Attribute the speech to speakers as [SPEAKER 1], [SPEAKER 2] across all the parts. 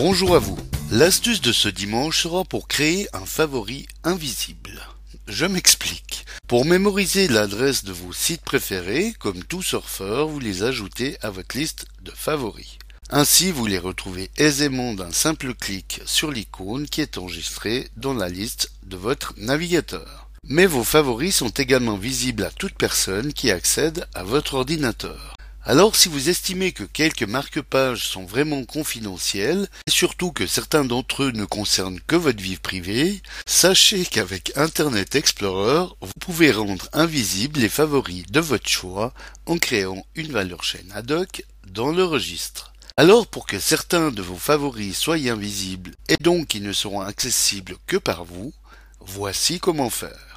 [SPEAKER 1] Bonjour à vous. L'astuce de ce dimanche sera pour créer un favori invisible. Je m'explique. Pour mémoriser l'adresse de vos sites préférés, comme tout surfeur, vous les ajoutez à votre liste de favoris. Ainsi, vous les retrouvez aisément d'un simple clic sur l'icône qui est enregistrée dans la liste de votre navigateur. Mais vos favoris sont également visibles à toute personne qui accède à votre ordinateur. Alors si vous estimez que quelques marque-pages sont vraiment confidentiels, et surtout que certains d'entre eux ne concernent que votre vie privée, sachez qu'avec Internet Explorer, vous pouvez rendre invisibles les favoris de votre choix en créant une valeur chaîne ad hoc dans le registre. Alors pour que certains de vos favoris soient invisibles et donc qu'ils ne seront accessibles que par vous, voici comment faire.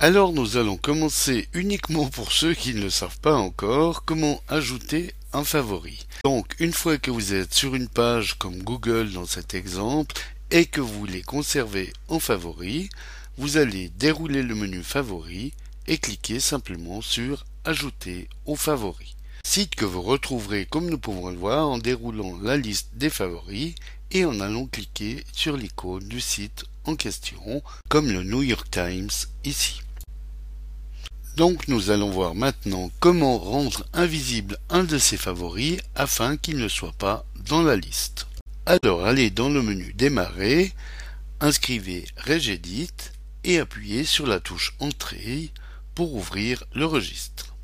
[SPEAKER 1] Alors nous allons commencer uniquement pour ceux qui ne le savent pas encore comment ajouter un favori. Donc une fois que vous êtes sur une page comme Google dans cet exemple et que vous les conservez en favori, vous allez dérouler le menu favori et cliquer simplement sur ajouter aux favoris site que vous retrouverez comme nous pouvons le voir en déroulant la liste des favoris et en allant cliquer sur l'icône du site en question, comme le New York Times ici. Donc nous allons voir maintenant comment rendre invisible un de ces favoris afin qu'il ne soit pas dans la liste. Alors allez dans le menu Démarrer, inscrivez Regedit et appuyez sur la touche Entrée pour ouvrir le registre.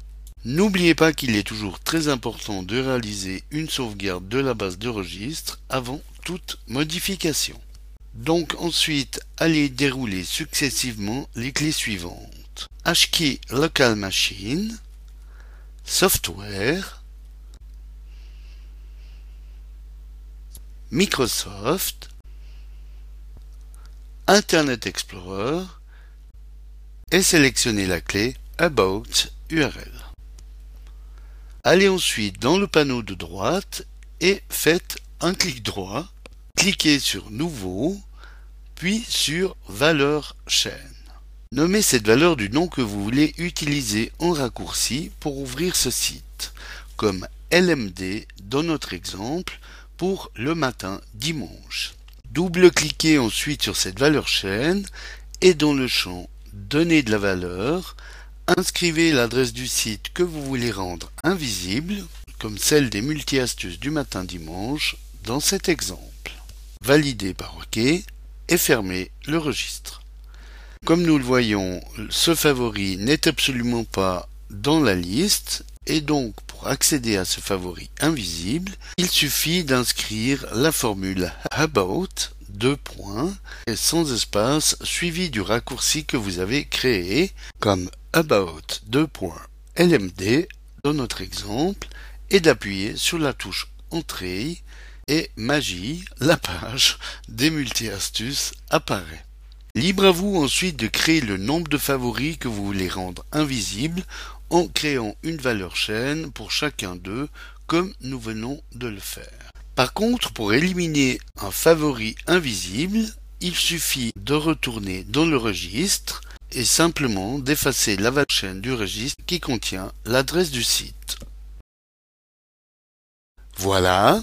[SPEAKER 1] N'oubliez pas qu'il est toujours très important de réaliser une sauvegarde de la base de registre avant toute modification. Donc ensuite, allez dérouler successivement les clés suivantes. HKey Local Machine, Software, Microsoft, Internet Explorer et sélectionnez la clé About URL. Allez ensuite dans le panneau de droite et faites un clic droit, cliquez sur Nouveau, puis sur Valeur chaîne. Nommez cette valeur du nom que vous voulez utiliser en raccourci pour ouvrir ce site, comme LMD dans notre exemple pour le matin dimanche. Double-cliquez ensuite sur cette valeur chaîne et dans le champ Donner de la valeur, Inscrivez l'adresse du site que vous voulez rendre invisible, comme celle des multi-astuces du matin dimanche dans cet exemple. Validez par OK et fermez le registre. Comme nous le voyons, ce favori n'est absolument pas dans la liste et donc pour accéder à ce favori invisible, il suffit d'inscrire la formule about deux points et sans espace suivi du raccourci que vous avez créé comme about lmd dans notre exemple et d'appuyer sur la touche entrée et magie, la page des multi-astuces apparaît. Libre à vous ensuite de créer le nombre de favoris que vous voulez rendre invisibles en créant une valeur chaîne pour chacun d'eux comme nous venons de le faire. Par contre, pour éliminer un favori invisible, il suffit de retourner dans le registre et simplement d'effacer la chaîne du registre qui contient l'adresse du site. Voilà,